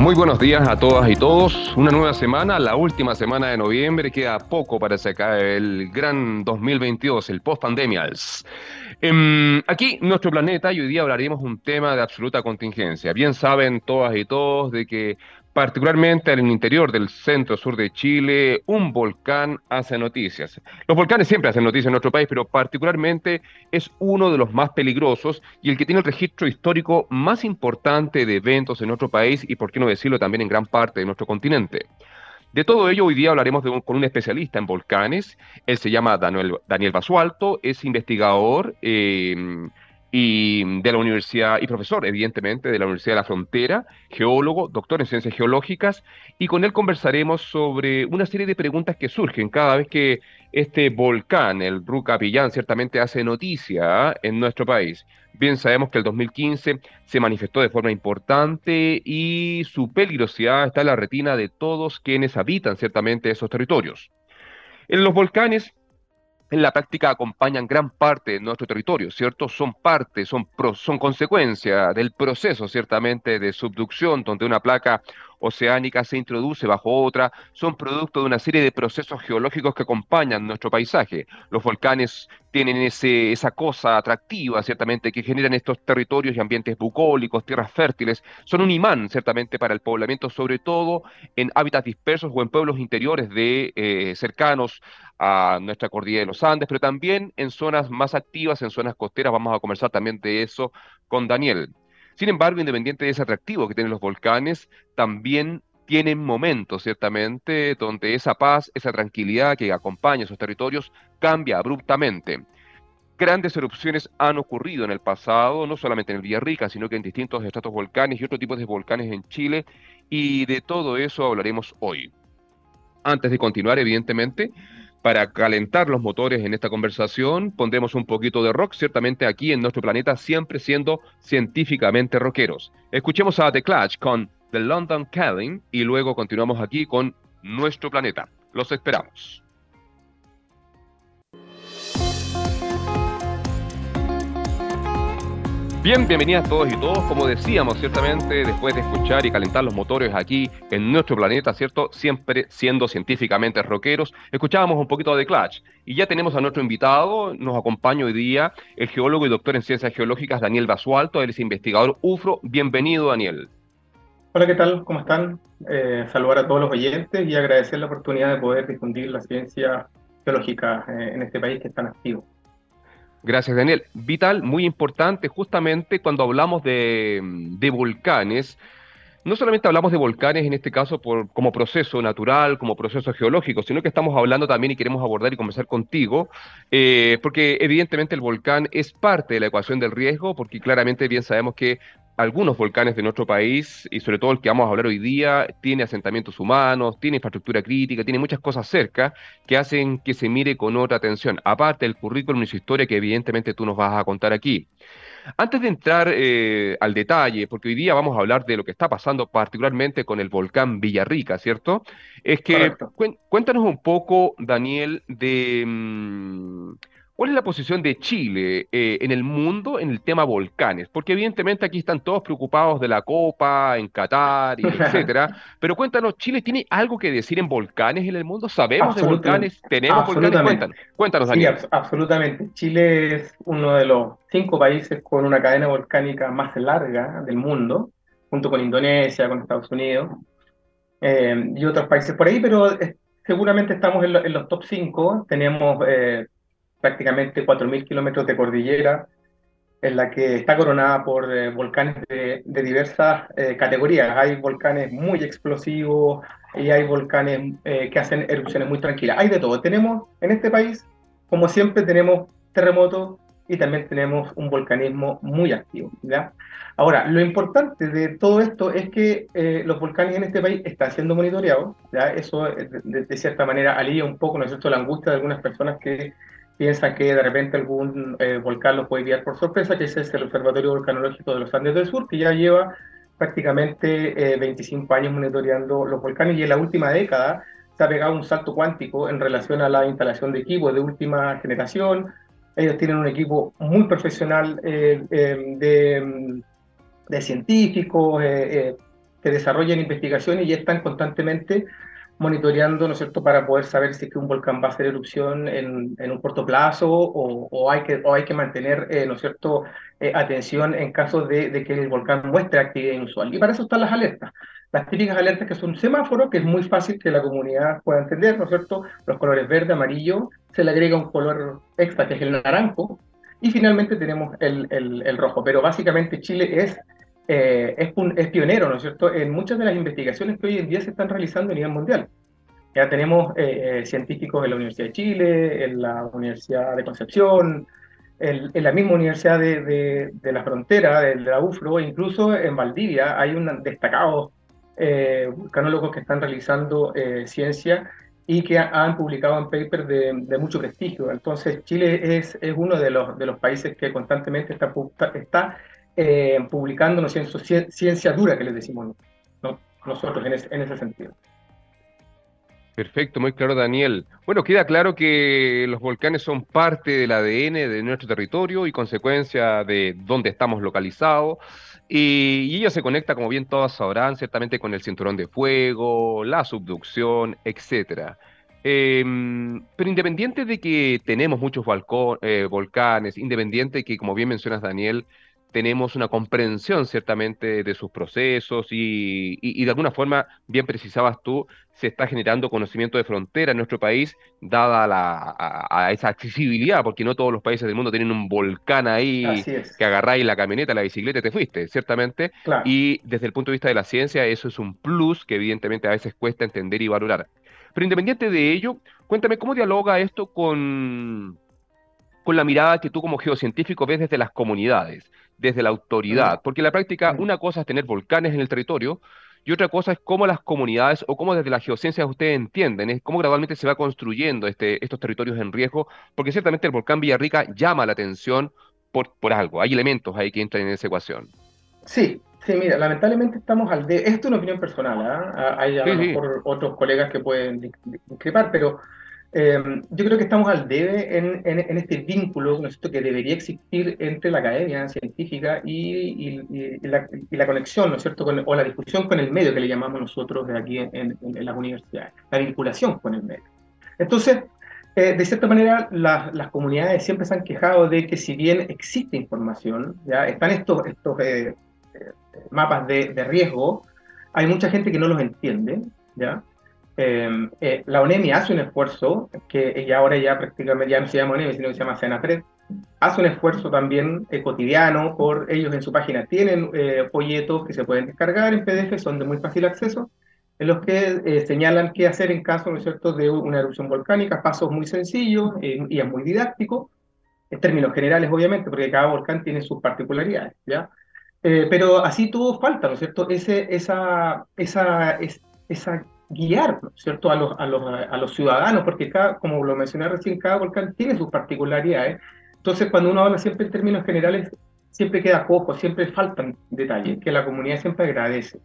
Muy buenos días a todas y todos. Una nueva semana, la última semana de noviembre. Queda poco para sacar el gran 2022, el post-pandemials. Em, aquí, nuestro planeta, y hoy día hablaremos un tema de absoluta contingencia. Bien saben todas y todos de que particularmente en el interior del centro sur de Chile, un volcán hace noticias. Los volcanes siempre hacen noticias en nuestro país, pero particularmente es uno de los más peligrosos y el que tiene el registro histórico más importante de eventos en nuestro país y, por qué no decirlo, también en gran parte de nuestro continente. De todo ello, hoy día hablaremos con un especialista en volcanes. Él se llama Daniel, Daniel Basualto, es investigador. Eh, y de la universidad, y profesor, evidentemente, de la Universidad de la Frontera, geólogo, doctor en ciencias geológicas, y con él conversaremos sobre una serie de preguntas que surgen cada vez que este volcán, el Rucapillán, ciertamente hace noticia en nuestro país. Bien sabemos que el 2015 se manifestó de forma importante y su peligrosidad está en la retina de todos quienes habitan ciertamente esos territorios. En los volcanes en la práctica acompañan gran parte de nuestro territorio, ¿cierto? Son parte, son, son consecuencia del proceso, ciertamente, de subducción, donde una placa oceánica se introduce bajo otra, son producto de una serie de procesos geológicos que acompañan nuestro paisaje. Los volcanes tienen ese, esa cosa atractiva, ciertamente, que generan estos territorios y ambientes bucólicos, tierras fértiles, son un imán, ciertamente, para el poblamiento, sobre todo en hábitats dispersos o en pueblos interiores de eh, cercanos a nuestra cordillera de los Andes, pero también en zonas más activas, en zonas costeras. Vamos a conversar también de eso con Daniel. Sin embargo, independiente de ese atractivo que tienen los volcanes, también tienen momentos, ciertamente, donde esa paz, esa tranquilidad que acompaña esos territorios cambia abruptamente. Grandes erupciones han ocurrido en el pasado, no solamente en Villarrica, sino que en distintos estratos volcanes y otros tipos de volcanes en Chile, y de todo eso hablaremos hoy. Antes de continuar, evidentemente, para calentar los motores en esta conversación, pondremos un poquito de rock, ciertamente aquí en nuestro planeta, siempre siendo científicamente rockeros. Escuchemos a The Clash con The London Calling y luego continuamos aquí con nuestro planeta. Los esperamos. Bien, bienvenidas todos y todos. Como decíamos, ciertamente, después de escuchar y calentar los motores aquí en nuestro planeta, ¿cierto? Siempre siendo científicamente rockeros, escuchábamos un poquito de Clash. Y ya tenemos a nuestro invitado, nos acompaña hoy día el geólogo y doctor en ciencias geológicas Daniel Basualto, él es investigador UFRO. Bienvenido, Daniel. Hola, ¿qué tal? ¿Cómo están? Eh, saludar a todos los oyentes y agradecer la oportunidad de poder difundir la ciencia geológica eh, en este país que es tan activo. Gracias, Daniel. Vital, muy importante, justamente cuando hablamos de, volcanes, no solamente hablamos de volcanes en este caso por, como proceso natural, como proceso geológico, sino que estamos hablando también y queremos abordar y conversar contigo, eh, porque evidentemente el volcán es parte de la ecuación del riesgo, porque claramente bien sabemos que algunos volcanes de nuestro país, y sobre todo el que vamos a hablar hoy día, tiene asentamientos humanos, tiene infraestructura crítica, tiene muchas cosas cerca que hacen que se mire con otra atención, aparte del currículum y su historia que evidentemente tú nos vas a contar aquí. Antes de entrar eh, al detalle, porque hoy día vamos a hablar de lo que está pasando particularmente con el volcán Villarrica, ¿cierto? Es que cuéntanos un poco, Daniel, de... Mm, ¿Cuál es la posición de Chile eh, en el mundo en el tema volcanes? Porque evidentemente aquí están todos preocupados de la Copa, en Qatar, y etcétera. Pero cuéntanos, ¿Chile tiene algo que decir en volcanes en el mundo? ¿Sabemos de volcanes? ¿Tenemos volcanes? Cuéntanos, cuéntanos Daniel. Sí, absolutamente. Chile es uno de los cinco países con una cadena volcánica más larga del mundo, junto con Indonesia, con Estados Unidos eh, y otros países por ahí, pero eh, seguramente estamos en, los top cinco. Tenemos prácticamente 4.000 kilómetros de cordillera, en la que está coronada por eh, volcanes de, diversas eh, categorías. Hay volcanes muy explosivos y hay volcanes eh, que hacen erupciones muy tranquilas. Hay de todo. Tenemos en este país, como siempre, tenemos terremotos y también tenemos un volcanismo muy activo. ¿ya? Ahora, lo importante de todo esto es que los volcanes en este país están siendo monitoreados. ¿ya? Eso, de, de, cierta manera, alivia un poco, ¿no es cierto?, la angustia de algunas personas que piensa que de repente algún eh, volcán lo puede guiar por sorpresa, que es el Observatorio Volcanológico de los Andes del Sur, que ya lleva prácticamente 25 eh, años monitoreando los volcanes y en la última década se ha pegado un salto cuántico en relación a la instalación de equipos de última generación. Ellos tienen un equipo muy profesional eh, de, de, científicos, que desarrollan investigaciones y están constantemente monitoreando, ¿no es cierto?, para poder saber si es que un volcán va a hacer erupción en, en un corto plazo o, o, hay, que, o hay que mantener, eh, ¿no es cierto?, eh, atención en caso de, de, que el volcán muestre actividad inusual. Y para eso están las alertas. Las típicas alertas que son un semáforo, que es muy fácil que la comunidad pueda entender, ¿no es cierto? Los colores verde, amarillo, se le agrega un color extra, que es el naranjo, y finalmente tenemos el, el, el rojo. Pero básicamente Chile es eh, es, es, pionero, ¿no es cierto?, en muchas de las investigaciones que hoy en día se están realizando a nivel mundial. Ya tenemos eh, eh, científicos en la Universidad de Chile, en la Universidad de Concepción, en, en la misma Universidad de, de, de la Frontera, de, la UFRO, e incluso en Valdivia hay un destacados eh, que están realizando ciencia y que han publicado en papers de, de, mucho prestigio. Entonces, Chile es, es uno de los, de los países que constantemente está, está eh, publicando ciencia dura, que les decimos ¿no? nosotros en, ese sentido. Perfecto, muy claro, Daniel. Bueno, queda claro que los volcanes son parte del ADN de nuestro territorio y consecuencia de dónde estamos localizados. Y, y ello se conecta, como bien todos sabrán, ciertamente con el cinturón de fuego, la subducción, etcétera. Eh, pero independiente de que tenemos muchos eh, volcanes, independiente de que, como bien mencionas, Daniel, tenemos una comprensión ciertamente de sus procesos y, y, y, de alguna forma, bien precisabas tú, se está generando conocimiento de frontera en nuestro país, dada la, a, a esa accesibilidad, porque no todos los países del mundo tienen un volcán ahí que agarráis la camioneta, la bicicleta y te fuiste, ciertamente. Claro. Y desde el punto de vista de la ciencia, eso es un plus que evidentemente a veces cuesta entender y valorar. Pero independiente de ello, cuéntame cómo dialoga esto con, con la mirada que tú como geocientífico ves desde las comunidades desde la autoridad, porque en la práctica una cosa es tener volcanes en el territorio y otra cosa es cómo las comunidades o cómo desde la geociencia ustedes entienden, es cómo gradualmente se va construyendo este, estos territorios en riesgo, porque ciertamente el volcán Villarrica llama la atención por, por algo, hay elementos ahí que entran en esa ecuación. Sí, sí, mira, lamentablemente estamos al de... Esto es una opinión personal, ¿eh? hay a sí, lo mejor sí. otros colegas que pueden discrepar, pero eh, yo creo que estamos al debe en, en, en este vínculo ¿no es que debería existir entre la academia científica y, y, y, la, y la, conexión, ¿no es cierto?, con, o la discusión con el medio que le llamamos nosotros de aquí en, en las universidades, la vinculación con el medio. Entonces, eh, de cierta manera, la, las comunidades siempre se han quejado de que si bien existe información, ya están estos, estos eh, eh, mapas de, de riesgo, hay mucha gente que no los entiende, ¿ya? Eh, eh, la ONEMI hace un esfuerzo, que ella ahora ya prácticamente ya no se llama ONEMI, sino que se llama Senapred, hace un esfuerzo también eh, cotidiano, por ellos en su página tienen eh, folletos que se pueden descargar en PDF, son de muy fácil acceso, en los que señalan qué hacer en caso, ¿no es de una erupción volcánica, pasos muy sencillos y es muy didáctico, en términos generales, obviamente, porque cada volcán tiene sus particularidades, ¿ya? pero así todo falta, ¿no es cierto?, Ese, esa, esa, esa, esa guiar, ¿cierto?, a los, a los, a los ciudadanos, porque cada, como lo mencioné recién, cada volcán tiene sus particularidades. Entonces, cuando uno habla siempre en términos generales, siempre queda cojo, siempre faltan detalles que la comunidad siempre agradece.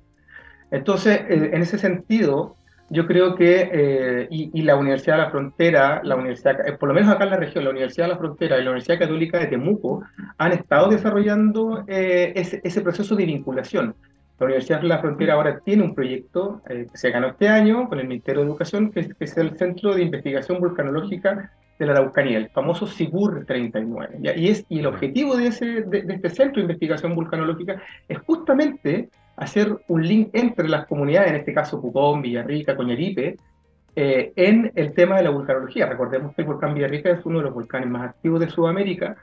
Entonces, eh, en ese sentido, yo creo que, eh, y, y, la Universidad de la Frontera, la universidad, eh, por lo menos acá en la región, la Universidad de la Frontera y la Universidad Católica de Temuco han estado desarrollando eh, ese, ese proceso de vinculación. La Universidad de la Frontera ahora tiene un proyecto eh, que se ganó este año con el Ministerio de Educación, que es, el Centro de Investigación Vulcanológica de la Araucanía, el famoso SIGUR 39. ¿ya? Y, el objetivo de, este Centro de Investigación Vulcanológica es justamente hacer un link entre las comunidades, en este caso Pucón, Villarrica, Coñaripe, eh, en el tema de la vulcanología. Recordemos que el volcán Villarrica es uno de los volcanes más activos de Sudamérica,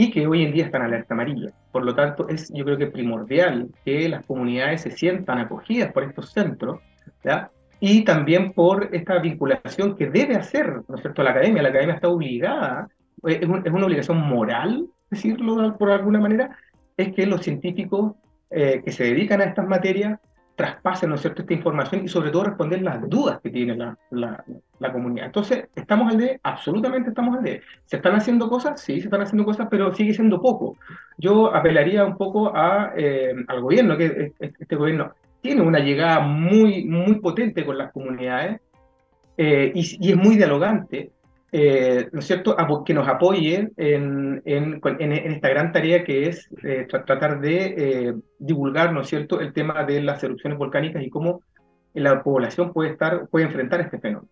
y que hoy en día están alerta amarilla. Por lo tanto, es yo creo que primordial que las comunidades se sientan acogidas por estos centros, ¿ya? y también por esta vinculación que debe hacer, ¿no es cierto?, la academia. La academia está obligada, eh, es, un, es una obligación moral, decirlo por alguna manera, es que los científicos eh, que se dedican a estas materias traspasen ¿no cierto? esta información y sobre todo responder las dudas que tiene la, la, comunidad. Entonces, ¿estamos al de? Absolutamente estamos al de. ¿Se están haciendo cosas? Sí, se están haciendo cosas, pero sigue siendo poco. Yo apelaría un poco a, eh, al gobierno, que este gobierno tiene una llegada muy, muy potente con las comunidades eh, y, es muy dialogante, eh, ¿no es cierto?, que nos apoye en, en, en, esta gran tarea que es eh, tratar de eh, divulgar, ¿no es cierto?, el tema de las erupciones volcánicas y cómo la población puede, estar, puede enfrentar este fenómeno.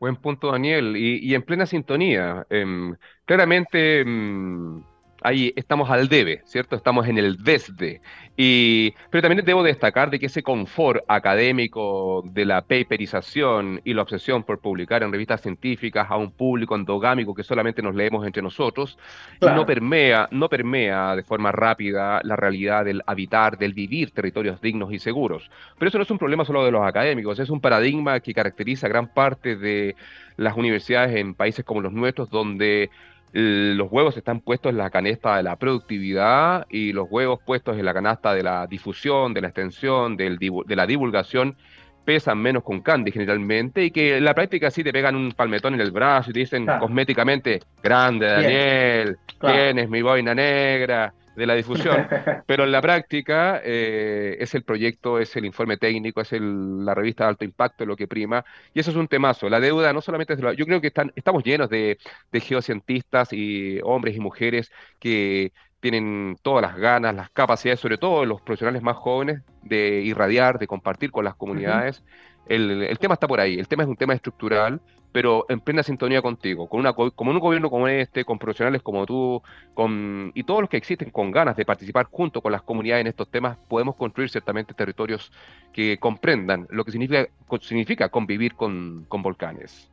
Buen punto, Daniel, y, en plena sintonía. Em, claramente, em, ahí estamos al debe, ¿cierto? Estamos en el desde. Y, pero también debo destacar de que ese confort académico de la paperización y la obsesión por publicar en revistas científicas a un público endogámico que solamente nos leemos entre nosotros, no, permea, no permea de forma rápida la realidad del habitar, del vivir territorios dignos y seguros. Pero eso no es un problema solo de los académicos, es un paradigma que caracteriza gran parte de las universidades en países como los nuestros, donde los huevos están puestos en la canasta de la productividad y los huevos puestos en la canasta de la difusión, de la extensión, del, de la divulgación, pesan menos con candy generalmente y que en la práctica sí te pegan un palmetón en el brazo y te dicen cosméticamente, grande Daniel, ¿quién es mi boina negra? De la difusión, pero en la práctica eh, es el proyecto, es el informe técnico, es la revista de alto impacto lo que prima, y eso es un temazo. La deuda no solamente es de yo creo que están, estamos llenos de, geocientistas y hombres y mujeres que tienen todas las ganas, las capacidades, sobre todo los profesionales más jóvenes, de irradiar, de compartir con las comunidades. El, tema está por ahí, el tema es un tema estructural pero en plena sintonía contigo, con una como un gobierno como este, con profesionales como tú, con y todos los que existen con ganas de participar junto con las comunidades en estos temas, podemos construir ciertamente territorios que comprendan lo que significa, significa convivir con, con volcanes.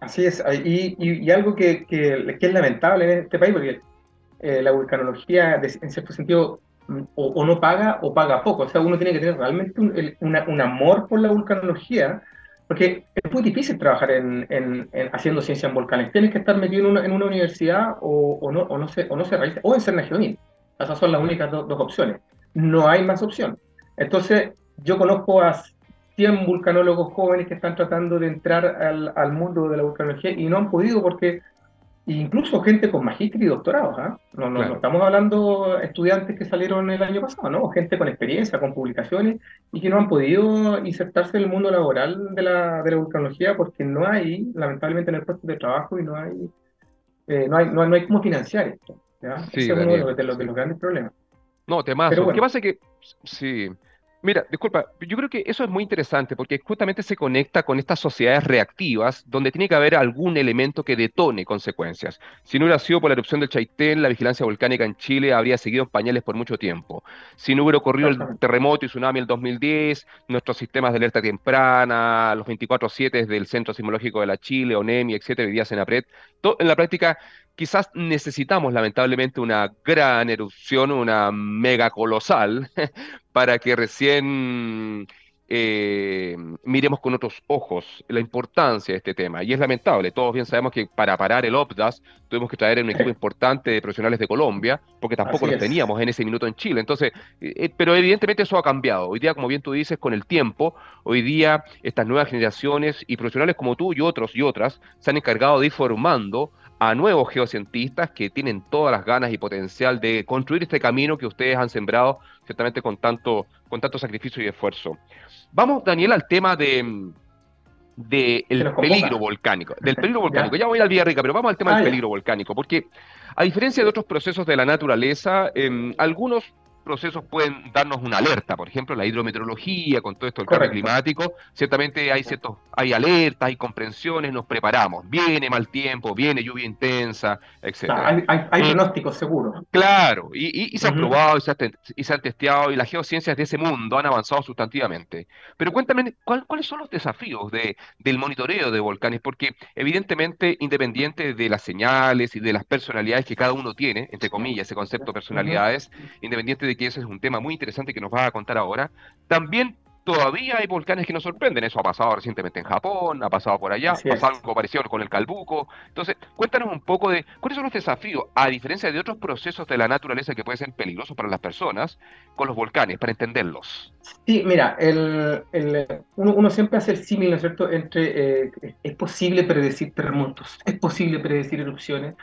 Así es, y, y, algo que, que, es lamentable en este país, porque eh, la vulcanología, en cierto sentido, mm, o, no paga o paga poco. O sea, uno tiene que tener realmente un, un amor por la vulcanología porque es muy difícil trabajar en, en, haciendo ciencia en volcanes. Tienes que estar metido en una, en una universidad o, o, no, o, no se, o no se realiza, o en Cernagiodín. Esas son las únicas dos opciones. No hay más opción. Entonces, yo conozco a 100 vulcanólogos jóvenes que están tratando de entrar al, al mundo de la vulcanología y no han podido porque incluso gente con magíster y doctorados, ¿ah? no, no, estamos hablando estudiantes que salieron el año pasado, ¿no? Gente con experiencia, con publicaciones y que no han podido insertarse en el mundo laboral de la, de la vulcanología porque no hay, lamentablemente, en el puesto de trabajo y no hay, eh, no hay, no, hay cómo financiar esto. ¿ya? Ese es uno de los, de, los, grandes problemas. No, temazo. Bueno, ¿Qué pasa que, sí, Mira, disculpa, yo creo que eso es muy interesante porque justamente se conecta con estas sociedades reactivas donde tiene que haber algún elemento que detone consecuencias. Si no hubiera sido por la erupción del Chaitén, la vigilancia volcánica en Chile habría seguido en pañales por mucho tiempo. Si no hubiera ocurrido el terremoto y tsunami el 2010, nuestros sistemas de alerta temprana, los 24-7 del Centro Sismológico de la Chile, ONEMI, etcétera, hoy día Senapred, en la práctica quizás necesitamos lamentablemente una gran erupción, una mega colosal, para que recién eh, miremos con otros ojos la importancia de este tema. Y es lamentable, todos bien sabemos que para parar el OPDAS tuvimos que traer un equipo importante de profesionales de Colombia, porque tampoco los teníamos en ese minuto en Chile. Entonces, eh, pero evidentemente eso ha cambiado. Hoy día, como bien tú dices, con el tiempo, hoy día estas nuevas generaciones y profesionales como tú y otros y otras se han encargado de ir formando a nuevos geocientistas que tienen todas las ganas y potencial de construir este camino que ustedes han sembrado ciertamente con tanto, con tanto sacrificio y esfuerzo. Vamos, Daniel, al tema de, de el peligro volcánico, del peligro volcánico. ya voy al Villarrica, pero vamos al tema del ah, peligro volcánico, porque a diferencia de otros procesos de la naturaleza, em, algunos procesos pueden darnos una alerta, por ejemplo, la hidrometeorología, con todo esto del cambio climático, ciertamente hay ciertos, hay alertas, hay comprensiones, nos preparamos, viene mal tiempo, viene lluvia intensa, etc. hay, hay, pronósticos seguros. Claro, y, se han probado y se, han testeado, y las geociencias de ese mundo han avanzado sustantivamente. Pero cuéntame, ¿cuáles son los desafíos de, del monitoreo de volcanes? Porque evidentemente, independiente de las señales y de las personalidades que cada uno tiene, entre comillas, ese concepto de personalidades, independiente de que ese es un tema muy interesante que nos va a contar ahora. También todavía hay volcanes que nos sorprenden. Eso ha pasado recientemente en Japón, ha pasado por allá, ha pasado algo parecido con el Calbuco. Entonces, cuéntanos un poco de cuáles son los desafíos, a diferencia de otros procesos de la naturaleza que pueden ser peligrosos para las personas, con los volcanes, para entenderlos. Sí, mira, el, uno, siempre hace el símil, ¿no es cierto?, entre eh, es posible predecir terremotos, es posible predecir erupciones.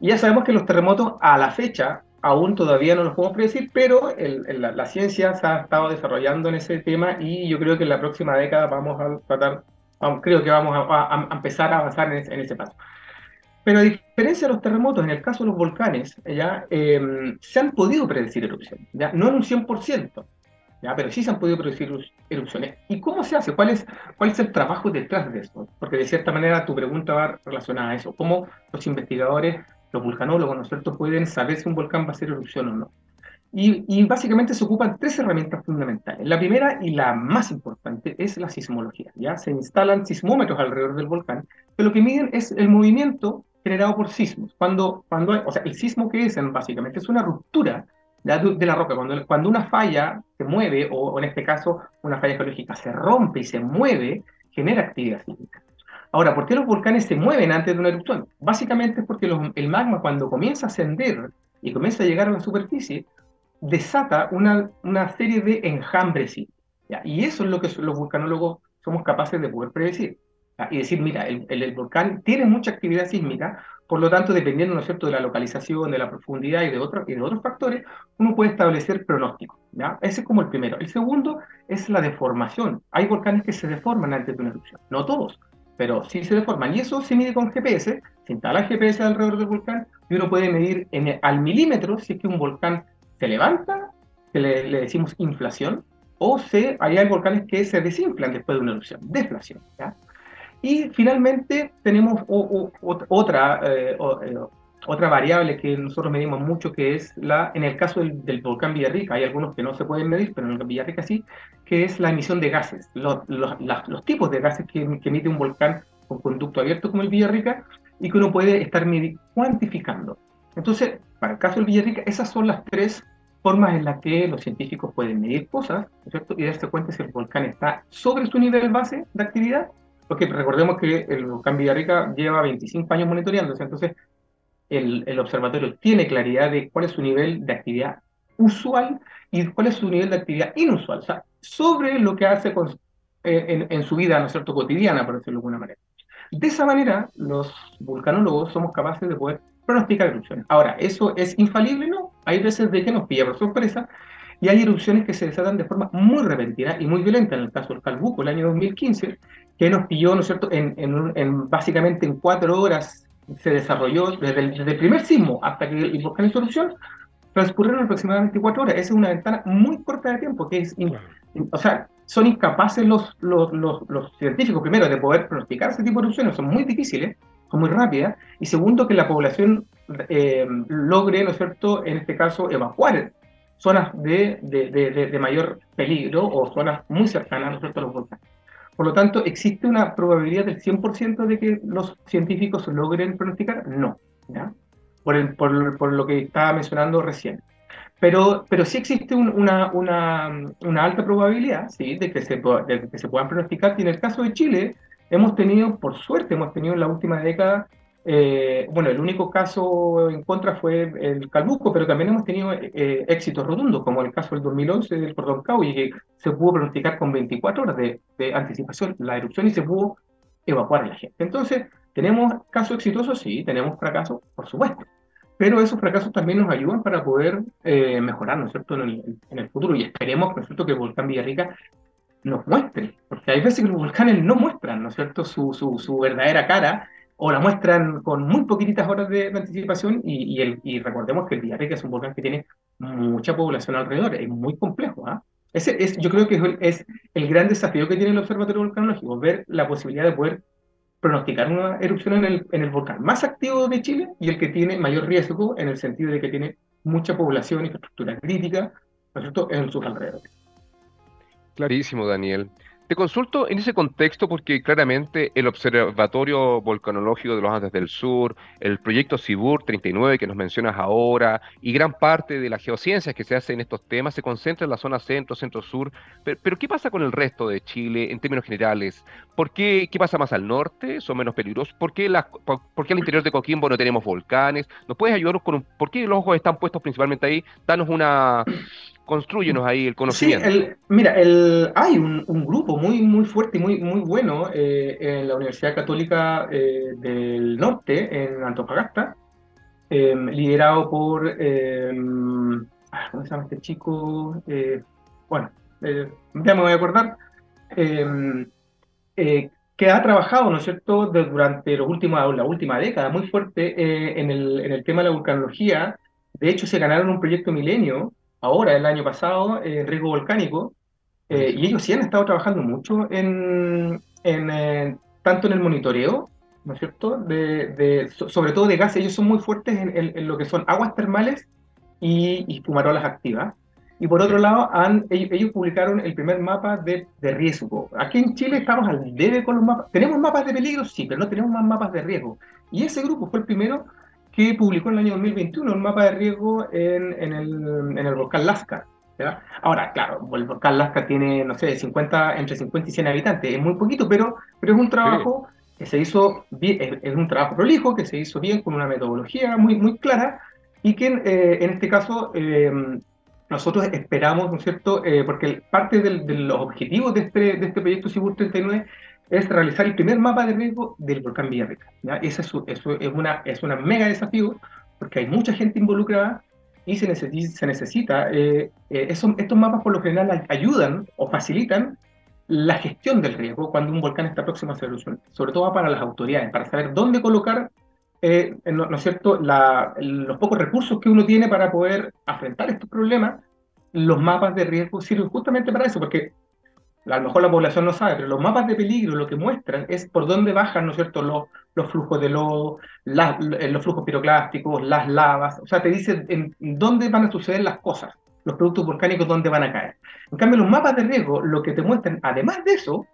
Y ya sabemos que los terremotos a la fecha aún todavía no los podemos predecir, pero la, ciencia se ha estado desarrollando en ese tema y yo creo que en la próxima década vamos a tratar creo que vamos a, empezar a avanzar en ese, paso. Pero a diferencia de los terremotos, en el caso de los volcanes, ya em, se han podido predecir erupciones, ¿ya? no en un 100%, ¿ya? pero sí se han podido predecir erupciones. ¿Y cómo se hace? ¿Cuál es, ¿Cuál es el trabajo detrás de esto? Porque de cierta manera tu pregunta va relacionada a eso. ¿Cómo los investigadores, los vulcanólogos, ¿no es cierto?, pueden saber si un volcán va a hacer erupción o no. Y, básicamente se ocupan tres herramientas fundamentales. La primera y la más importante es la sismología. ¿ya? Se instalan sismómetros alrededor del volcán, que lo que miden es el movimiento generado por sismos. Cuando, cuando o sea, el sismo que es, básicamente, es una ruptura de, la roca. Cuando, cuando una falla se mueve, o, en este caso una falla geológica se rompe y se mueve, genera actividad sísmica. Ahora, ¿por qué los volcanes se mueven antes de una erupción? Básicamente es porque el magma cuando comienza a ascender y comienza a llegar a la superficie, desata una, una serie de enjambres. Y eso es lo que los vulcanólogos somos capaces de poder predecir. Y decir, mira, el, el, volcán tiene mucha actividad sísmica, por lo tanto, dependiendo ¿no es cierto? de la localización, de la profundidad y de, otros y de otros factores, uno puede establecer pronósticos. ¿ya? Ese es como el primero. El segundo es la deformación. Hay volcanes que se deforman antes de una erupción. No todos, pero sí se deforman. Y eso se mide con GPS. Se instala GPS alrededor del volcán y uno puede medir al milímetro si es que un volcán se levanta, que le, decimos inflación, o se, hay volcanes que se desinflan después de una erupción, deflación. Y finalmente tenemos otra, eh, eh, otra variable que nosotros medimos mucho, que es la, en el caso del, volcán Villarrica, hay algunos que no se pueden medir, pero en el Villarrica sí, que es la emisión de gases, los, los, tipos de gases que, que, emite un volcán con conducto abierto como el Villarrica y que uno puede estar cuantificando. Entonces, para el caso del Villarrica, esas son las tres formas en las que los científicos pueden medir cosas, cierto? Y darse cuenta si el volcán está sobre su nivel base de actividad, porque recordemos que el volcán Villarrica lleva 25 años monitoreándose, entonces el, el, observatorio tiene claridad de cuál es su nivel de actividad usual y cuál es su nivel de actividad inusual, o sea, sobre lo que hace con, eh, en, en, su vida, ¿no es cierto?, cotidiana, por decirlo de alguna manera. De esa manera, los vulcanólogos somos capaces de poder pronosticar erupciones. Ahora, ¿eso es infalible? No. Hay veces de que nos pilla por sorpresa y hay erupciones que se desatan de forma muy repentina y muy violenta. En el caso del Calbuco, el año 2015, que nos pilló, ¿no es cierto?, en, en, básicamente en cuatro horas se desarrolló, desde el, primer sismo hasta que el volcán hizo erupción, transcurrieron aproximadamente cuatro horas. Esa es una ventana muy corta de tiempo, que es, o sea, son incapaces los, los, los, los, científicos, primero, de poder pronosticar ese tipo de erupciones, son muy difíciles, son muy rápidas, y segundo, que la población eh, logre, ¿no es cierto?, en este caso, evacuar zonas de, de, de, mayor peligro o zonas muy cercanas, ¿no es cierto?, a los volcanes. Por lo tanto, ¿existe una probabilidad del 100% de que los científicos logren pronosticar? No, ¿ya? Por, el, por, por, lo que estaba mencionando recién. Pero, pero sí existe una, una, una, alta probabilidad ¿sí? de, que se, de que se puedan pronosticar. Y en el caso de Chile, hemos tenido, por suerte, hemos tenido en la última década, eh, bueno, el único caso en contra fue el Calbuco, pero también hemos tenido eh, éxitos rotundos, como el caso del 2011 del Cordón y que se pudo pronosticar con 24 horas de, de, anticipación la erupción y se pudo evacuar a la gente. Entonces, ¿tenemos casos exitosos? Sí, tenemos fracasos, por supuesto. Pero esos fracasos también nos ayudan para poder eh, mejorar, ¿no es cierto?, en el, en el futuro. Y esperemos, ¿no es cierto?, que el volcán Villarrica nos muestre, porque hay veces que los volcanes no muestran, ¿no es cierto?, su, su, su verdadera cara, o la muestran con muy poquititas horas de, anticipación, y, y, el, y, recordemos que el Villarrica es un volcán que tiene mucha población alrededor, es muy complejo, ¿ah? Ese es, yo creo que es, el gran desafío que tiene el Observatorio Volcanológico, ver la posibilidad de poder pronosticar una erupción en el, en el volcán más activo de Chile y el que tiene mayor riesgo en el sentido de que tiene mucha población, infraestructura crítica, ¿no es en sus alrededores. Clarísimo, Daniel. Te consulto en ese contexto porque claramente el Observatorio Volcanológico de los Andes del Sur, el proyecto CIBUR 39 que nos mencionas ahora y gran parte de las geociencias que se hacen en estos temas se concentra en la zona centro, centro-sur. Pero, ¿qué pasa con el resto de Chile en términos generales? ¿Por qué, qué pasa más al norte? ¿Son menos peligrosos? ¿Por qué, por, qué al interior de Coquimbo no tenemos volcanes? ¿Nos puedes ayudarnos con un, por qué los ojos están puestos principalmente ahí? Danos una construyenos ahí el conocimiento. Sí, mira, el, hay un, un, grupo muy, muy fuerte y muy, muy bueno eh, en la Universidad Católica eh, del Norte, en Antofagasta, em, liderado por, em, ah, ¿cómo se llama este chico? Eh, bueno, ya me voy a acordar. Em, que ha trabajado, ¿no es cierto?, durante los últimos, la última década muy fuerte eh, en, el, en el tema de la vulcanología. De hecho, se ganaron un proyecto milenio, ahora, el año pasado, en riesgo volcánico, y ellos sí han estado trabajando mucho en, en tanto en el monitoreo ¿no es cierto? De, sobre todo de gas, ellos son muy fuertes en, lo que son aguas termales y, y, fumarolas activas. Y por otro lado, han, ellos, publicaron el primer mapa de, de, riesgo. Aquí en Chile estamos al debe con los mapas. ¿Tenemos mapas de peligro? Sí, pero no tenemos más mapas de riesgo. Y ese grupo fue el primero que publicó en el año 2021 un mapa de riesgo en, en, el, en el volcán Lascar. Ahora, claro, el volcán Lascar tiene, no sé, 50, entre 50 y 100 habitantes. Es muy poquito, pero, pero es un trabajo que se hizo bien, es, un trabajo prolijo, que se hizo bien con una metodología muy, muy clara y que eh, en este caso eh, nosotros esperamos, ¿no es cierto? Eh, porque parte de los objetivos de este, de este proyecto Cibur 39 es realizar el primer mapa de riesgo del volcán Villarrica. ¿ya? Es, eso es, una, es una mega desafío porque hay mucha gente involucrada y se necesita, se necesita esos, estos mapas por lo general ayudan o facilitan la gestión del riesgo cuando un volcán está próximo a ser erupción, sobre todo para las autoridades, para saber dónde colocar, eh, ¿no, es cierto?, los pocos recursos que uno tiene para poder afrontar estos problemas, los mapas de riesgo sirven justamente para eso, porque a lo mejor la población no sabe, pero los mapas de peligro lo que muestran es por dónde bajan, ¿no es cierto?, los, los flujos de lodo, los flujos piroclásticos, las lavas, o sea, te dice en dónde van a suceder las cosas los productos volcánicos dónde van a caer. En cambio, los mapas de riesgo lo que te muestran, además de eso,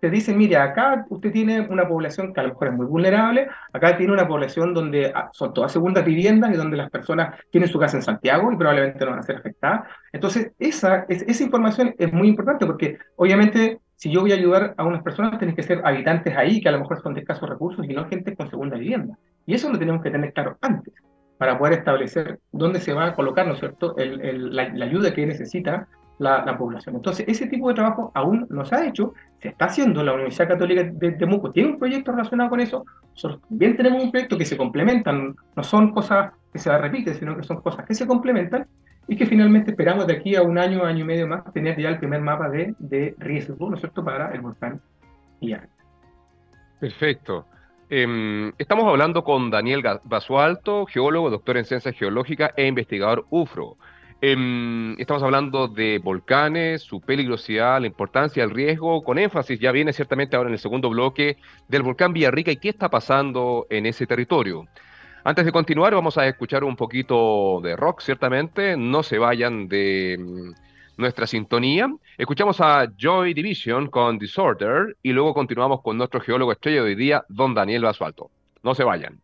te dicen, mire, acá usted tiene una población que a lo mejor es muy vulnerable, acá tiene una población donde ah, son todas segundas viviendas y donde las personas tienen su casa en Santiago y probablemente no van a ser afectadas. Entonces, esa, esa información es muy importante porque obviamente si yo voy a ayudar a unas personas, tienen que ser habitantes ahí que a lo mejor son de escasos recursos y no gente con segunda vivienda. Y eso lo tenemos que tener claro antes para poder establecer dónde se va a colocar, ¿no es cierto?, la, ayuda que necesita la, población. Entonces, ese tipo de trabajo aún no se ha hecho, se está haciendo, la Universidad Católica de Temuco tiene un proyecto relacionado con eso, nosotros también tenemos un proyecto que se complementan, no son cosas que se repiten, sino que son cosas que se complementan y que finalmente esperamos de aquí a un año, año y medio más, tener ya el primer mapa de, de riesgo, ¿no es cierto?, para el volcán Iar. Perfecto. Em, estamos hablando con Daniel Basualto, geólogo, doctor en ciencias geológicas e investigador UFRO. Em, estamos hablando de volcanes, su peligrosidad, la importancia, el riesgo, con énfasis, ya viene ciertamente ahora en el segundo bloque, del volcán Villarrica y qué está pasando en ese territorio. Antes de continuar, vamos a escuchar un poquito de rock, ciertamente. No se vayan de em, nuestra sintonía. Escuchamos a Joy Division con Disorder y luego continuamos con nuestro geólogo estrella de hoy día, don Daniel Basualto. No se vayan.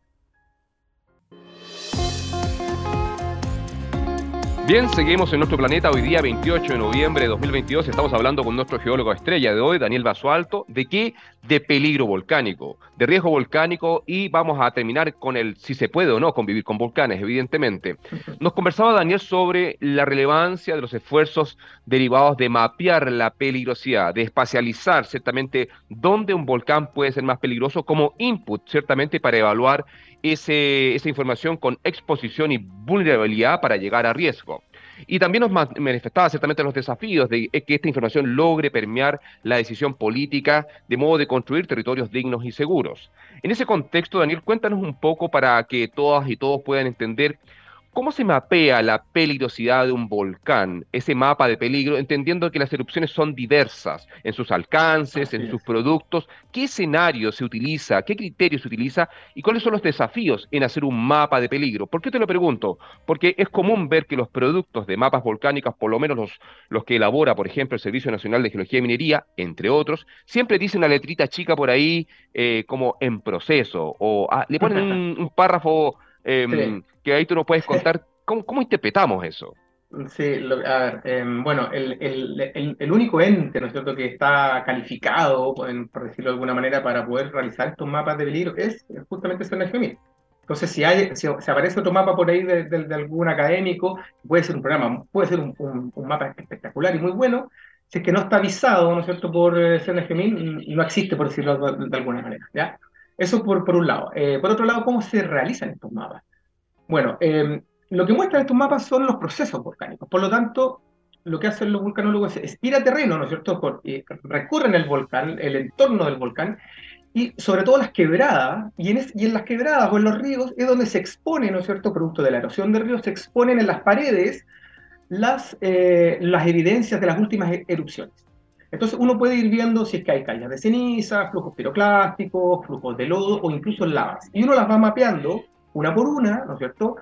Bien, seguimos en nuestro planeta hoy día 28 de noviembre de 2022. Estamos hablando con nuestro geólogo estrella de hoy, Daniel Basualto. ¿De qué? De peligro volcánico, de riesgo volcánico y vamos a terminar con el si se puede o no convivir con volcanes, evidentemente. Nos conversaba Daniel sobre la relevancia de los esfuerzos derivados de mapear la peligrosidad, de espacializar ciertamente dónde un volcán puede ser más peligroso como input, ciertamente para evaluar esa información con exposición y vulnerabilidad para llegar a riesgo. Y también nos manifestaba ciertamente los desafíos de que esta información logre permear la decisión política de modo de construir territorios dignos y seguros. En ese contexto, Daniel, cuéntanos un poco para que todas y todos puedan entender ¿Cómo se mapea la peligrosidad de un volcán, ese mapa de peligro, entendiendo que las erupciones son diversas en sus alcances, en sus productos? ¿Qué escenario se utiliza? ¿Qué criterios se utiliza? ¿Y cuáles son los desafíos en hacer un mapa de peligro? ¿Por qué te lo pregunto? Porque es común ver que los productos de mapas volcánicos, por lo menos los, los que elabora, por ejemplo, el Servicio Nacional de Geología y Minería, entre otros, siempre dicen una letrita chica por ahí eh, como en proceso, o ah, le ponen un párrafo Em, que ahí tú nos puedes contar cómo, interpretamos eso. Sí, a ver, em, bueno, el, el, el, único ente, ¿no es cierto?, que está calificado, por, decirlo de alguna manera, para poder realizar estos mapas de peligro es justamente el Geomir. Entonces, si, hay, si, aparece otro mapa por ahí de, de, algún académico, puede ser un programa, puede ser un, un, mapa espectacular y muy bueno, si es que no está avisado, ¿no es cierto?, por eh, y no existe, por decirlo de, alguna manera, ¿ya? Eso por, por un lado. Eh, por otro lado, ¿cómo se realizan estos mapas? Bueno, em, lo que muestran estos mapas son los procesos volcánicos. Por lo tanto, lo que hacen los vulcanólogos es ir terreno, ¿no es cierto? recurren el volcán, el entorno del volcán, y sobre todo las quebradas, y en, y en las quebradas o en los ríos es donde se expone, ¿no es cierto?, producto de la erosión del río, se exponen en las paredes las, eh, las evidencias de las últimas e-, erupciones. Entonces uno puede ir viendo si es que hay caídas de ceniza, flujos piroclásticos, flujos de lodo o incluso lavas. Y uno las va mapeando una por una, ¿no es cierto?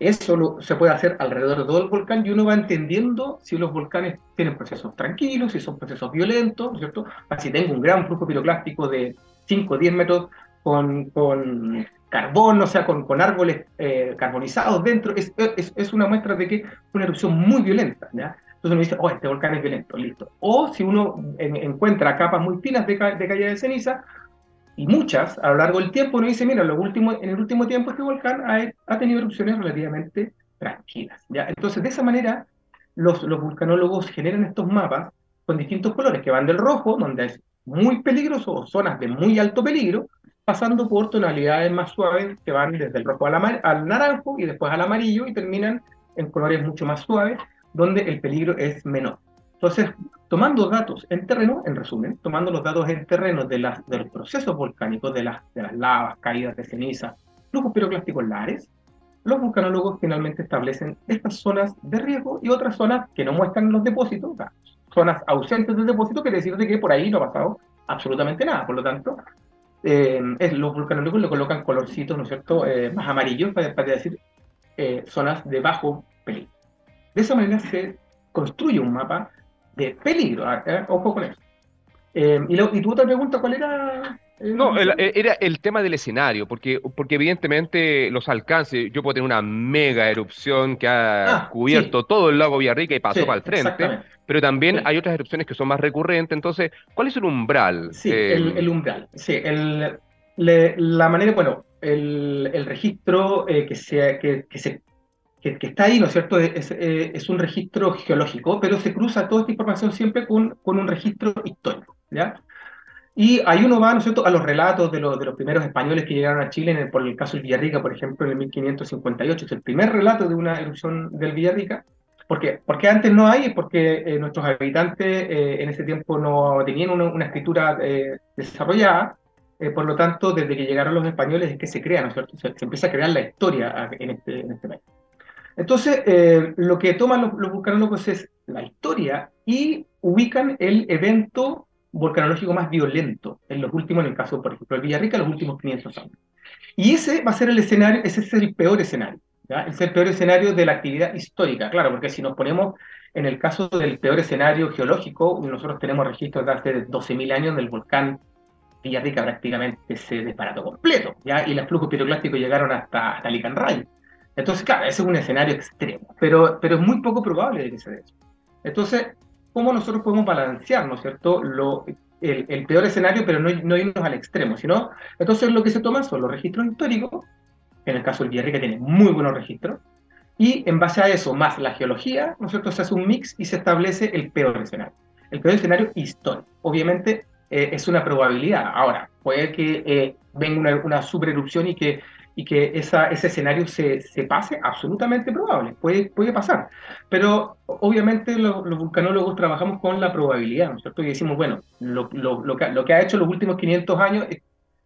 Eso se puede hacer alrededor de todo el volcán y uno va entendiendo si los volcanes tienen procesos tranquilos, si son procesos violentos, ¿no es cierto? Si tengo un gran flujo piroclástico de 5 o 10 metros con, con, carbón, o sea, con, con árboles eh, carbonizados dentro, es, es, es, una muestra de que es una erupción muy violenta, ¿ya? Entonces uno dice, oh, este volcán es violento, listo. O si uno encuentra capas muy finas de, de de ceniza, y muchas a lo largo del tiempo, uno dice, mira, lo último, en el último tiempo este volcán ha, ha tenido erupciones relativamente tranquilas. ¿ya? Entonces, de esa manera, los, los vulcanólogos generan estos mapas con distintos colores, que van del rojo, donde es muy peligroso, o zonas de muy alto peligro, pasando por tonalidades más suaves que van desde el rojo al, al naranjo y después al amarillo y terminan en colores mucho más suaves, donde el peligro es menor. Entonces, tomando datos en terreno, en resumen, tomando los datos en terreno de, los procesos volcánicos, de las, de las lavas, caídas de ceniza, flujos piroclásticos lares, los vulcanólogos finalmente establecen estas zonas de riesgo y otras zonas que no muestran los depósitos, zonas ausentes del depósito, quiere decir que por ahí no ha pasado absolutamente nada. Por lo tanto, eh, los vulcanólogos le colocan colorcitos, ¿no es cierto?, eh, más amarillos para, decir eh, zonas de bajo. De esa manera se construye un mapa de peligro. ¿ah? ¿eh? Ojo con eso. Eh, y, lo, y, tu otra pregunta, ¿cuál era? Eh, no, el, era el tema del escenario, porque, porque evidentemente los alcances, yo puedo tener una mega erupción que ha ah, cubierto todo el lago Villarrica y pasó para el frente, pero también hay otras erupciones que son más recurrentes, entonces, ¿cuál es el umbral? Sí, el, umbral, sí, la manera, bueno, el, el registro que, se, que, que, se que, está ahí, ¿no es cierto? Es, eh, es, un registro geológico, pero se cruza toda esta información siempre con, con un registro histórico, ¿ya? Y ahí uno va, ¿no es cierto?, a los relatos de, los de los primeros españoles que llegaron a Chile, por el caso del Villarrica, por ejemplo, en el 1558, es el primer relato de una erupción del Villarrica. ¿Por qué? Porque antes no hay, porque eh, nuestros habitantes eh, en ese tiempo no tenían una, una escritura desarrollada, por lo tanto, desde que llegaron los españoles es que se crea, ¿no es cierto? Se, se empieza a crear la historia en este, en este país. Entonces, eh, lo que toman los, los, vulcanólogos es la historia y ubican el evento volcanológico más violento en los últimos, en el caso, por ejemplo, del Villarrica, los últimos 500 años. Y ese va a ser el escenario, ese es el peor escenario, ¿ya? es el peor escenario de la actividad histórica, claro, porque si nos ponemos en el caso del peor escenario geológico, nosotros tenemos registros de hace 12.000 años del volcán Villarrica prácticamente se desbarató completo, ¿ya? y los flujos piroclásticos llegaron hasta, hasta Licanray. Entonces, claro, ese es un escenario extremo, pero, pero es muy poco probable de que se dé eso. Entonces, ¿cómo nosotros podemos balancear, ¿no es cierto?, lo, el, el, peor escenario, pero no, no, irnos al extremo, sino, entonces lo que se toma son los registros históricos, en el caso del que tiene muy buenos registros, y en base a eso, más la geología, ¿no es cierto?, se hace un mix y se establece el peor escenario. El peor escenario histórico. Obviamente eh, es una probabilidad. Ahora, puede que eh, venga una, una supererupción y que y que esa, ese escenario se, se, pase, absolutamente probable, puede, puede pasar. Pero obviamente los vulcanólogos trabajamos con la probabilidad, ¿no es cierto? Y decimos, bueno, lo, lo, lo, que, lo, que, ha hecho los últimos 500 años,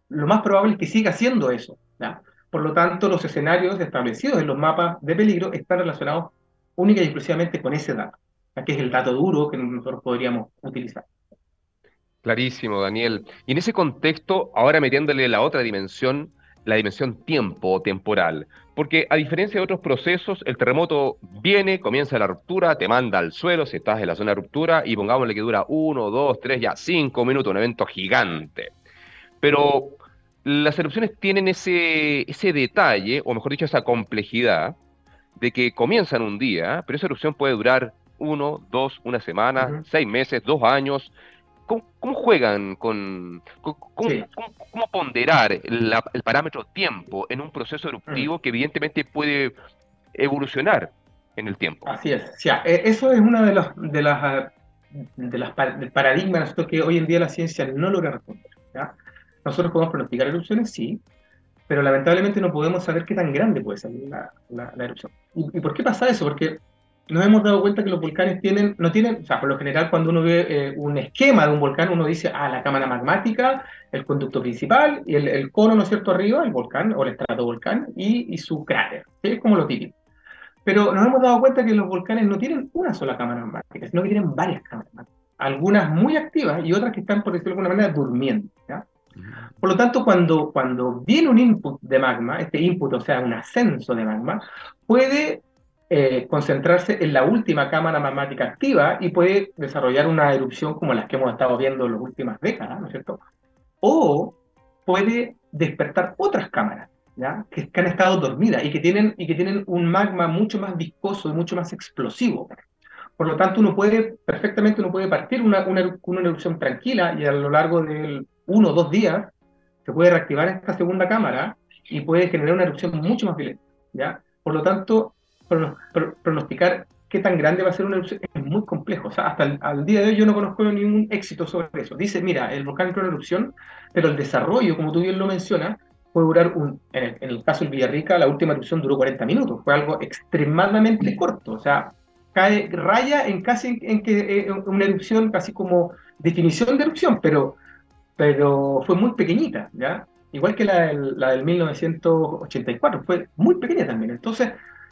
lo más probable es que siga haciendo eso. ¿ya? Por lo tanto, los escenarios establecidos en los mapas de peligro están relacionados única y exclusivamente con ese dato, que es el dato duro que nosotros podríamos utilizar. Clarísimo, Daniel. Y en ese contexto, ahora metiéndole la otra dimensión, la dimensión tiempo o temporal. Porque a diferencia de otros procesos, el terremoto viene, comienza la ruptura, te manda al suelo si estás en la zona de ruptura y pongámosle que dura uno, dos, tres, ya cinco minutos, un evento gigante. Pero las erupciones tienen ese, ese detalle, o mejor dicho, esa complejidad, de que comienzan un día, pero esa erupción puede durar uno, dos, una semana, seis meses, dos años, ¿Cómo, juegan con, cómo, ponderar el parámetro tiempo en un proceso eruptivo mm. que evidentemente puede evolucionar en el tiempo? Así es. E, eso es una de las de las de las paradigmas que hoy en día la ciencia no logra responder. Nosotros podemos pronosticar erupciones, sí, pero lamentablemente no podemos saber qué tan grande puede ser la, erupción. ¿Y, por qué pasa eso? Porque nos hemos dado cuenta que los volcanes tienen, no tienen, o sea, por lo general cuando uno ve eh, un esquema de un volcán, uno dice, ah, la cámara magmática, el conducto principal, y el, cono, ¿no es cierto?, arriba, el volcán o el estratovolcán, y, y su cráter. Es como lo típico. Pero nos hemos dado cuenta que los volcanes no tienen una sola cámara magmática, sino que tienen varias cámaras magmáticas. Algunas muy activas y otras que están, por decirlo de alguna manera, durmiendo. Por lo tanto, cuando, cuando viene un input de magma, este input, o sea, un ascenso de magma, puede eh, concentrarse en la última cámara magmática activa y puede desarrollar una erupción como las que hemos estado viendo en las últimas décadas, ¿no es cierto? O puede despertar otras cámaras, ¿ya? Que, han estado dormidas y que, tienen, y que tienen un magma mucho más viscoso y mucho más explosivo. Por lo tanto, uno puede, perfectamente uno puede partir una, una, una erupción tranquila y a lo largo de uno o dos días se puede reactivar esta segunda cámara y puede generar una erupción mucho más violenta, ¿ya? Por lo tanto, pronosticar qué tan grande va a ser una erupción es muy complejo. O sea, hasta el día de hoy yo no conozco ningún éxito sobre eso. Dice, mira, el volcán entró en erupción, pero el desarrollo, como tú bien lo mencionas, puede durar, un, en, el, caso del Villarrica, la última erupción duró 40 minutos. Fue algo extremadamente corto. O sea, cae, raya en casi en que eh, una erupción, casi como definición de erupción, pero, pero fue muy pequeñita, ¿ya? Igual que la, la del 1984, fue muy pequeña también. Entonces,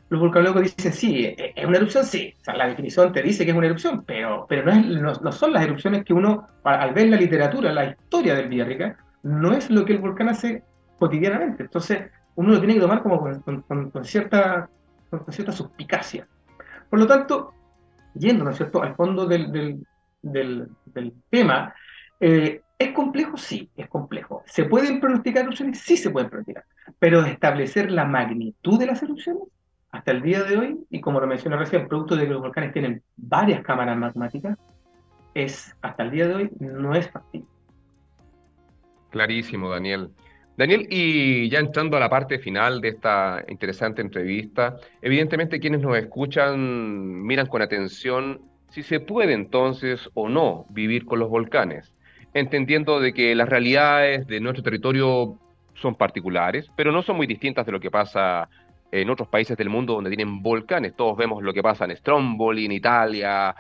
los vulcanólogos dicen, sí, e, es una erupción, sí. O sea, la definición te dice que es una erupción, pero, pero no, no, son las erupciones que uno, al ver la literatura, la historia del Villarrica, no es lo que el volcán hace cotidianamente. Entonces, uno lo tiene que tomar como con, cierta, con cierta suspicacia. Por lo tanto, yendo, ¿no es cierto?, al fondo del, del, del, tema, eh, ¿es complejo? Sí, es complejo. ¿Se pueden pronosticar erupciones? Sí se pueden pronosticar. Pero establecer la magnitud de las erupciones hasta el día de hoy, y como lo mencioné recién, producto de que los volcanes tienen varias cámaras magmáticas, es hasta el día de hoy no es factible. Clarísimo, Daniel. Daniel, y ya entrando a la parte final de esta interesante entrevista, evidentemente quienes nos escuchan miran con atención si se puede entonces o no vivir con los volcanes, entendiendo de que las realidades de nuestro territorio son particulares, pero no son muy distintas de lo que pasa en otros países del mundo donde tienen volcanes. Todos vemos lo que pasa en Stromboli, en Italia,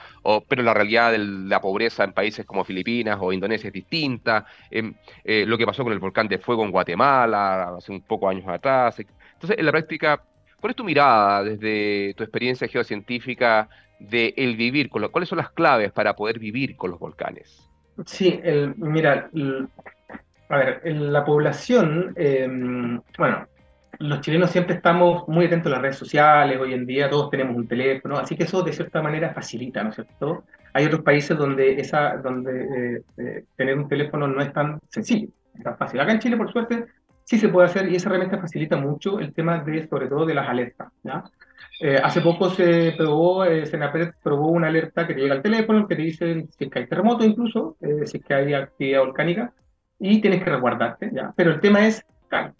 pero la realidad de la pobreza en países como Filipinas o Indonesia es distinta. Em, eh, lo que pasó con el volcán de fuego en Guatemala hace un poco años atrás. Entonces, en la práctica, ¿cuál es tu mirada desde tu experiencia geocientífica de el vivir con ¿Cuáles son las claves para poder vivir con los volcanes? Sí, el, mira, a ver, la población, em, bueno, los chilenos siempre estamos muy atentos a las redes sociales, hoy en día todos tenemos un teléfono, así que eso de cierta manera facilita, ¿no es cierto? Hay otros países donde, esa, donde eh, eh, tener un teléfono no es tan sencillo, es tan fácil. Acá en Chile, por suerte, sí se puede hacer y esa herramienta facilita mucho el tema de, sobre todo, de las alertas. ¿ya? Eh, hace poco se probó, eh, Senapred probó una alerta que te llega al teléfono, que te dice si es que hay terremoto incluso, si es que hay actividad volcánica, y tienes que resguardarte, ¿ya? Pero el tema es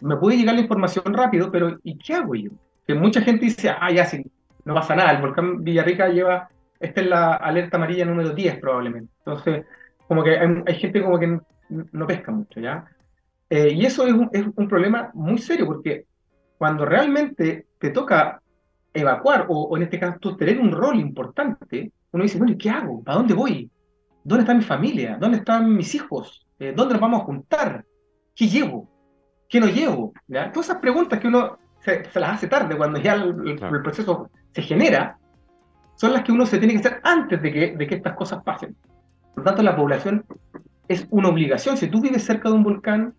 me puede llegar la información rápido, pero ¿y qué hago yo? Que mucha gente dice, ah, ya sí, no pasa nada, el volcán Villarrica lleva, esta es la alerta amarilla número 10 probablemente. Entonces, como que hay, gente como que no, pesca mucho, ¿ya? Eh, y eso es un, es un, problema muy serio, porque cuando realmente te toca evacuar, o, en este caso tener un rol importante, uno dice, bueno, ¿y qué hago? ¿Para dónde voy? ¿Dónde está mi familia? ¿Dónde están mis hijos? Eh, ¿Dónde nos vamos a juntar? ¿Qué llevo? ¿Qué no llevo? ¿Ya? Todas esas preguntas que uno se, las hace tarde, cuando ya el, proceso se genera, son las que uno se tiene que hacer antes de que, de que estas cosas pasen. Por lo tanto, la población es una obligación. Si tú vives cerca de un volcán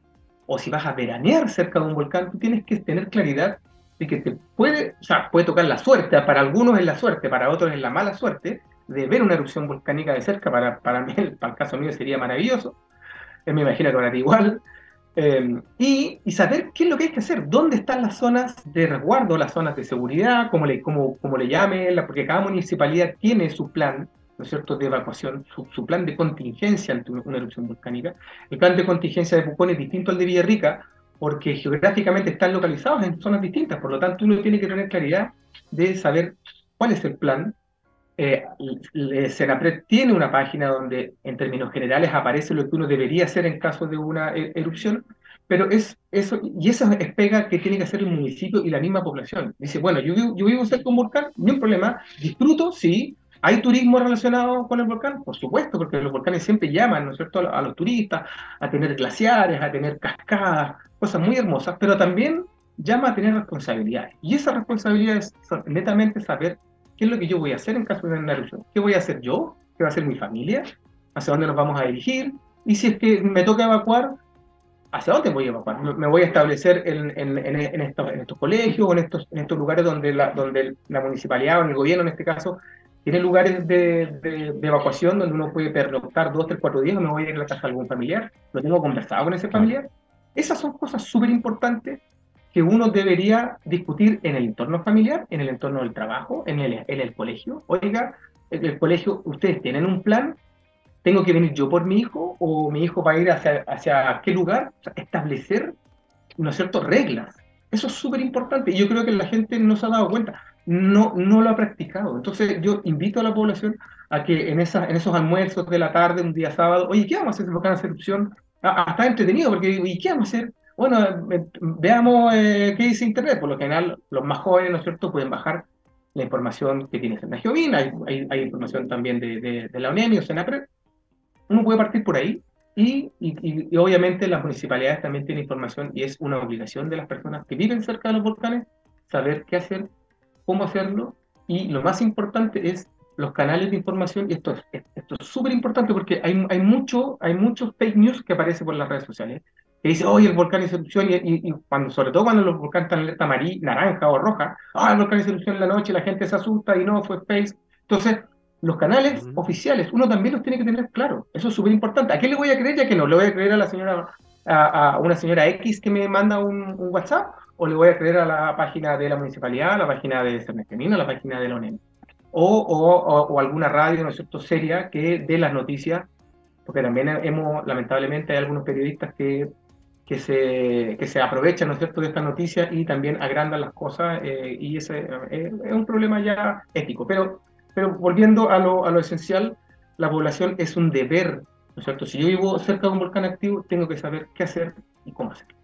o si vas a veranear cerca de un volcán, tú tienes que tener claridad de que te puede, o sea, puede tocar la suerte, para algunos es la suerte, para otros es la mala suerte, de ver una erupción volcánica de cerca, para, para mí, para el caso mío sería maravilloso, eh, me imagino que para ti igual, Em, y, saber qué es lo que hay que hacer, dónde están las zonas de resguardo, las zonas de seguridad, como le, como, como le llame, porque cada municipalidad tiene su plan, ¿no es cierto?, de evacuación, su, plan de contingencia ante una, erupción volcánica. El plan de contingencia de Pucón es distinto al de Villarrica, porque geográficamente están localizados en zonas distintas, por lo tanto uno tiene que tener claridad de saber cuál es el plan, eh, Senapred tiene una página donde en términos generales aparece lo que uno debería hacer en caso de una e-, erupción, pero es eso, y esa es pega que tiene que hacer el municipio y la misma población. Dice, bueno, yo, yo vivo cerca de un volcán, no hay problema, disfruto, sí, ¿Hay turismo relacionado con el volcán? Por supuesto, porque los volcanes siempre llaman, ¿no es cierto?, a los turistas a tener glaciares, a tener cascadas, cosas muy hermosas, pero también llama a tener responsabilidades. Y esas responsabilidades son netamente saber qué es lo que yo voy a hacer en caso de una erupción. ¿Qué voy a hacer yo? ¿Qué va a hacer mi familia? ¿Hacia dónde nos vamos a dirigir? Y si es que me toca evacuar, ¿hacia dónde voy a evacuar? ¿Me voy a establecer en, en, en, estos, en estos, colegios o en estos, en estos lugares donde la, donde la municipalidad o el gobierno en este caso tiene lugares de, de, evacuación donde uno puede pernoctar dos, tres, cuatro días o me voy a ir a la casa de algún familiar? ¿Lo tengo conversado con ese familiar? Esas son cosas súper importantes que uno debería discutir en el entorno familiar, en el entorno del trabajo, en el, en el colegio. Oiga, en el colegio, ¿ustedes tienen un plan? ¿Tengo que venir yo por mi hijo o mi hijo va a ir hacia, hacia qué lugar? establecer, ¿no es reglas. Eso es súper importante y yo creo que la gente no se ha dado cuenta, no, no lo ha practicado. Entonces yo invito a la población a que en, en esos almuerzos de la tarde, un día sábado, oye, ¿qué vamos a hacer si volcán hace erupción? Ah, ah, está entretenido porque, ¿y qué vamos a hacer? Bueno, veamos eh, qué dice Internet. Por lo general, los más jóvenes, ¿no es cierto?, pueden bajar la información que tiene en hay, hay, hay, información también de, de, la UNEMI o SENAPRE. Uno puede partir por ahí y, y, y, obviamente las municipalidades también tienen información y es una obligación de las personas que viven cerca de los volcanes saber qué hacer, cómo hacerlo y lo más importante es los canales de información y esto es esto es súper importante porque hay, hay, mucho, hay muchos fake news que aparecen por las redes sociales que dice, oye, el volcán es erupción, y, cuando, sobre todo cuando los volcanes están en alerta amarilla, naranja o roja, ah, el volcán es erupción en la noche, la gente se asusta y no, fue space. Entonces, los canales oficiales, uno también los tiene que tener claro. Eso es súper importante. ¿A qué le voy a creer ya que no? ¿Le voy a creer a la señora, a, una señora X que me manda un, WhatsApp? ¿O le voy a creer a la página de la municipalidad, a la página de Cernestemino, a la página de la ONEM? O, o, o, alguna radio, ¿no es cierto?, seria que dé las noticias, porque también hemos, lamentablemente, hay algunos periodistas que que se, que se aprovechan, ¿no es cierto?, de esta noticia y también agrandan las cosas eh, y ese eh, es un problema ya ético. Pero, pero volviendo a lo, a lo esencial, la población es un deber, ¿no es cierto? Si yo vivo cerca de un volcán activo, tengo que saber qué hacer y cómo hacerlo.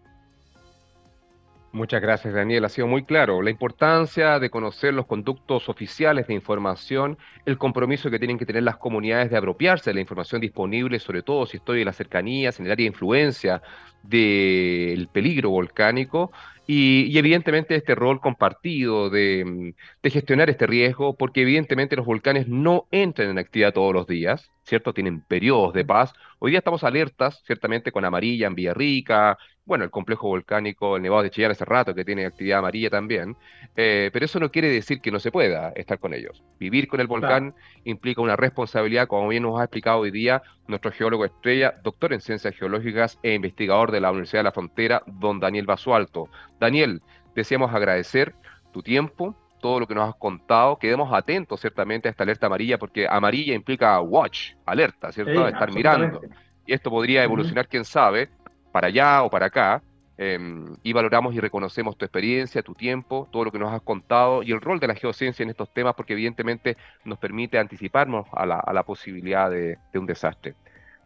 Muchas gracias, Daniel. Ha sido muy claro la importancia de conocer los conductos oficiales de información, el compromiso que tienen que tener las comunidades de apropiarse de la información disponible, sobre todo si estoy en las cercanías, en el área de influencia del peligro volcánico, y, evidentemente este rol compartido de, de, gestionar este riesgo, porque evidentemente los volcanes no entran en actividad todos los días, ¿cierto? Tienen periodos de paz. Hoy día estamos alertas, ciertamente con amarilla en Villarrica, bueno, el complejo volcánico, el Nevado de Chillán hace rato que tiene actividad amarilla también, eh, pero eso no quiere decir que no se pueda estar con ellos. Vivir con el volcán implica una responsabilidad, como bien nos ha explicado hoy día nuestro geólogo estrella, doctor en ciencias geológicas e investigador de la Universidad de la Frontera, don Daniel Basualto. Daniel, deseamos agradecer tu tiempo, todo lo que nos has contado. Quedemos atentos, ciertamente, a esta alerta amarilla, porque amarilla implica watch, alerta, ¿cierto? Estar mirando. Y esto podría evolucionar, quién sabe, para allá o para acá, em, y valoramos y reconocemos tu experiencia, tu tiempo, todo lo que nos has contado y el rol de la geociencia en estos temas, porque evidentemente nos permite anticiparnos a la, posibilidad de, un desastre.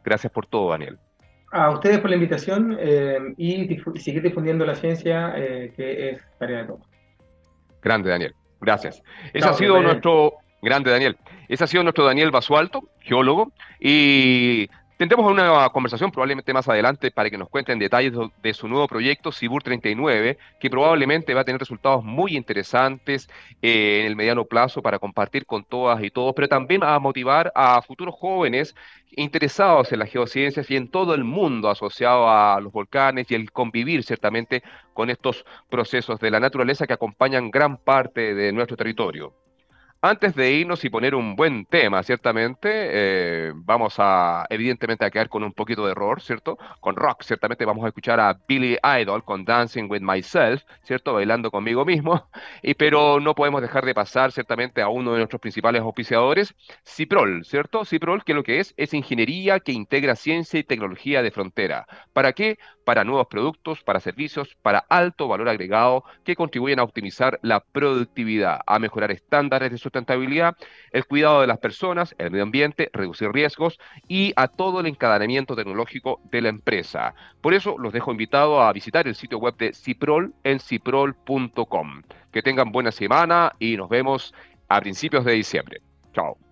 Gracias por todo, Daniel. A ustedes por la invitación em, y seguir difundiendo la ciencia, eh, que es tarea de todos. Grande, Daniel. Gracias. Ese ha sido nuestro... Grande, Daniel. Ese ha sido nuestro Daniel Basualto, geólogo, y Tendremos una conversación probablemente más adelante para que nos cuenten detalles de su nuevo proyecto, Cibur 39, que probablemente va a tener resultados muy interesantes eh, en el mediano plazo para compartir con todas y todos, pero también a motivar a futuros jóvenes interesados en las geociencias y en todo el mundo asociado a los volcanes y el convivir ciertamente con estos procesos de la naturaleza que acompañan gran parte de nuestro territorio. Antes de irnos y poner un buen tema, ciertamente, eh, vamos a, evidentemente, a quedar con un poquito de error, ¿cierto? Con rock, ciertamente vamos a escuchar a Billy Idol con Dancing with Myself, ¿cierto? Bailando conmigo mismo, y, pero no podemos dejar de pasar, ciertamente, a uno de nuestros principales auspiciadores, Ciprol, ¿cierto? Ciprol, que lo que es, es ingeniería que integra ciencia y tecnología de frontera. ¿Para qué? Para nuevos productos, para servicios, para alto valor agregado que contribuyen a optimizar la productividad, a mejorar estándares de sustentabilidad, el cuidado de las personas, el medio ambiente, reducir riesgos y a todo el encadenamiento tecnológico de la empresa. Por eso los dejo invitados a visitar el sitio web de Ciprol en ciprol.com. Que tengan buena semana y nos vemos a principios de diciembre. Chao.